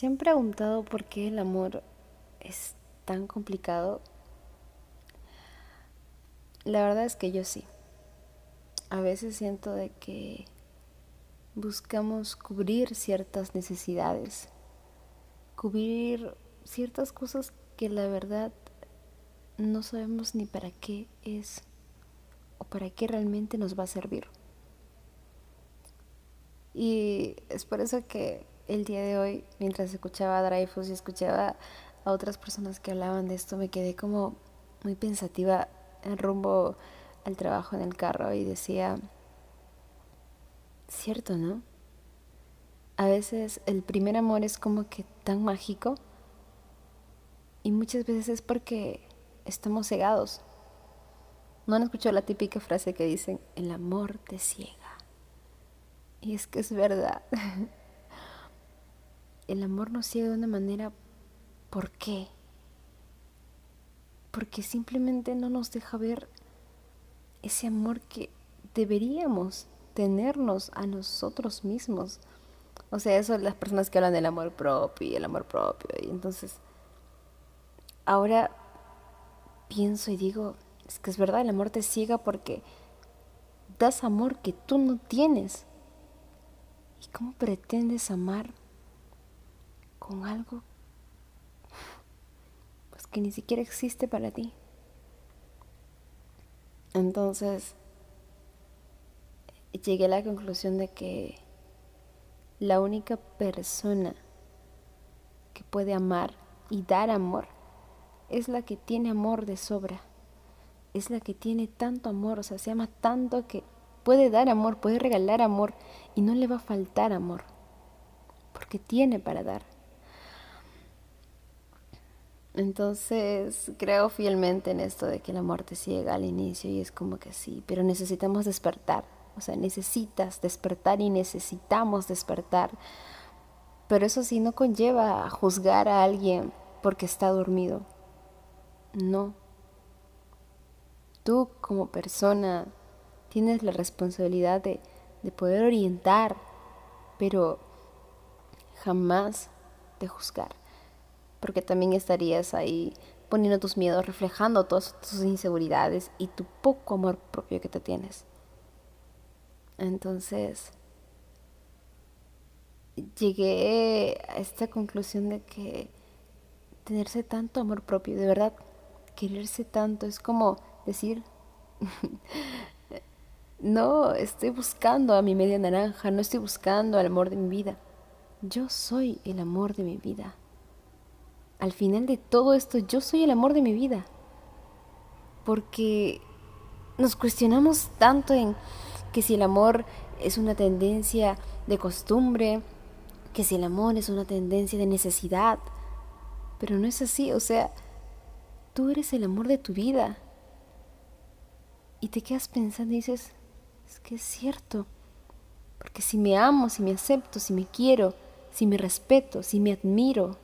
¿Se han preguntado por qué el amor es tan complicado? La verdad es que yo sí. A veces siento de que buscamos cubrir ciertas necesidades, cubrir ciertas cosas que la verdad no sabemos ni para qué es o para qué realmente nos va a servir. Y es por eso que el día de hoy, mientras escuchaba a Dreyfus y escuchaba a otras personas que hablaban de esto, me quedé como muy pensativa en rumbo al trabajo en el carro y decía, cierto, ¿no? A veces el primer amor es como que tan mágico y muchas veces es porque estamos cegados. ¿No han escuchado la típica frase que dicen, el amor te ciega? Y es que es verdad. el amor nos ciega de una manera, ¿por qué? Porque simplemente no nos deja ver ese amor que deberíamos tenernos a nosotros mismos. O sea, eso las personas que hablan del amor propio y el amor propio. Y entonces, ahora pienso y digo, es que es verdad, el amor te ciega porque das amor que tú no tienes. ¿Y cómo pretendes amar con algo pues que ni siquiera existe para ti. Entonces llegué a la conclusión de que la única persona que puede amar y dar amor es la que tiene amor de sobra. Es la que tiene tanto amor, o sea, se ama tanto que puede dar amor, puede regalar amor y no le va a faltar amor, porque tiene para dar. Entonces creo fielmente en esto de que la muerte ciega al inicio y es como que sí, pero necesitamos despertar. O sea, necesitas despertar y necesitamos despertar. Pero eso sí no conlleva a juzgar a alguien porque está dormido. No. Tú como persona tienes la responsabilidad de, de poder orientar, pero jamás de juzgar porque también estarías ahí poniendo tus miedos, reflejando todas tus inseguridades y tu poco amor propio que te tienes. Entonces, llegué a esta conclusión de que tenerse tanto amor propio, de verdad, quererse tanto, es como decir, no estoy buscando a mi media naranja, no estoy buscando al amor de mi vida. Yo soy el amor de mi vida al final de todo esto yo soy el amor de mi vida. Porque nos cuestionamos tanto en que si el amor es una tendencia de costumbre, que si el amor es una tendencia de necesidad. Pero no es así, o sea, tú eres el amor de tu vida. Y te quedas pensando y dices, es que es cierto. Porque si me amo, si me acepto, si me quiero, si me respeto, si me admiro,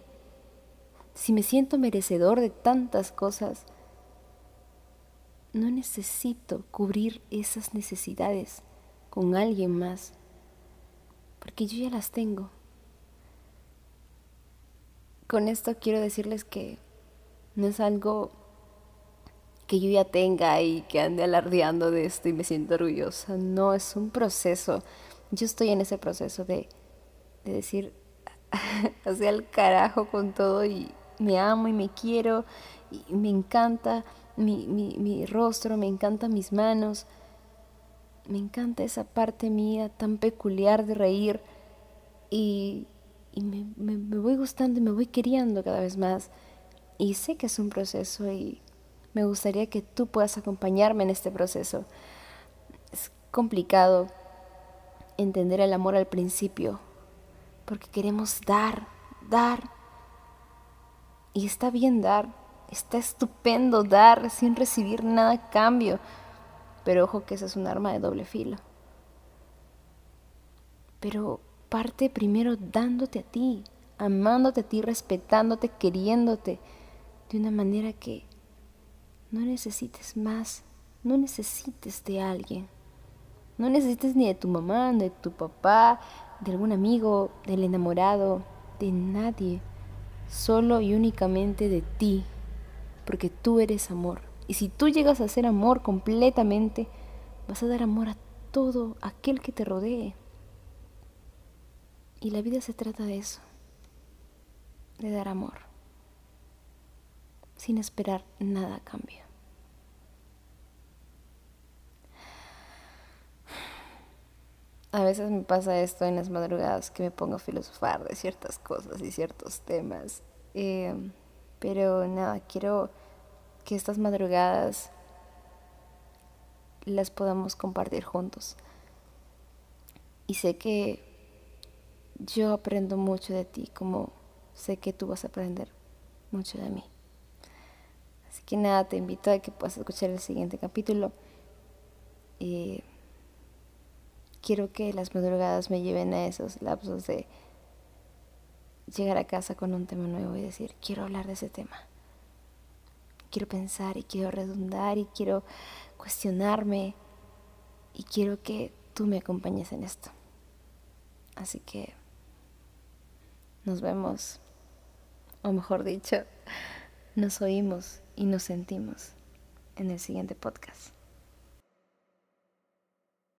si me siento merecedor de tantas cosas, no necesito cubrir esas necesidades con alguien más, porque yo ya las tengo. Con esto quiero decirles que no es algo que yo ya tenga y que ande alardeando de esto y me siento orgullosa. No, es un proceso. Yo estoy en ese proceso de, de decir, hacia el carajo con todo y, me amo y me quiero, y me encanta mi, mi, rostro, me encantan mis manos, me encanta esa parte mía tan peculiar de reír y, y me, me, me, voy gustando y me voy queriendo cada vez más. Y sé que es un proceso y me gustaría que tú puedas acompañarme en este proceso. Es complicado entender el amor al principio porque queremos dar, dar, y está bien dar, está estupendo dar sin recibir nada a cambio. Pero ojo que esa es un arma de doble filo. Pero parte primero dándote a ti, amándote a ti, respetándote, queriéndote, de una manera que no necesites más, no necesites de alguien. No necesites ni de tu mamá, ni de tu papá, de algún amigo, del enamorado, de nadie, solo y únicamente de ti, porque tú eres amor. Y si tú llegas a ser amor completamente, vas a dar amor a todo aquel que te rodee. Y la vida se trata de eso, de dar amor, sin esperar nada a cambio. A veces me pasa esto en las madrugadas que me pongo a filosofar de ciertas cosas y ciertos temas. Eh, pero nada, quiero que estas madrugadas las podamos compartir juntos. Y sé que yo aprendo mucho de ti, como sé que tú vas a aprender mucho de mí. Así que nada, te invito a que puedas escuchar el siguiente capítulo. Y quiero que las madrugadas me lleven a esos lapsos de llegar a casa con un tema nuevo y decir, quiero hablar de ese tema. Quiero pensar y quiero redundar y quiero cuestionarme y quiero que tú me acompañes en esto. Así que nos vemos, o mejor dicho, nos oímos y nos sentimos en el siguiente podcast.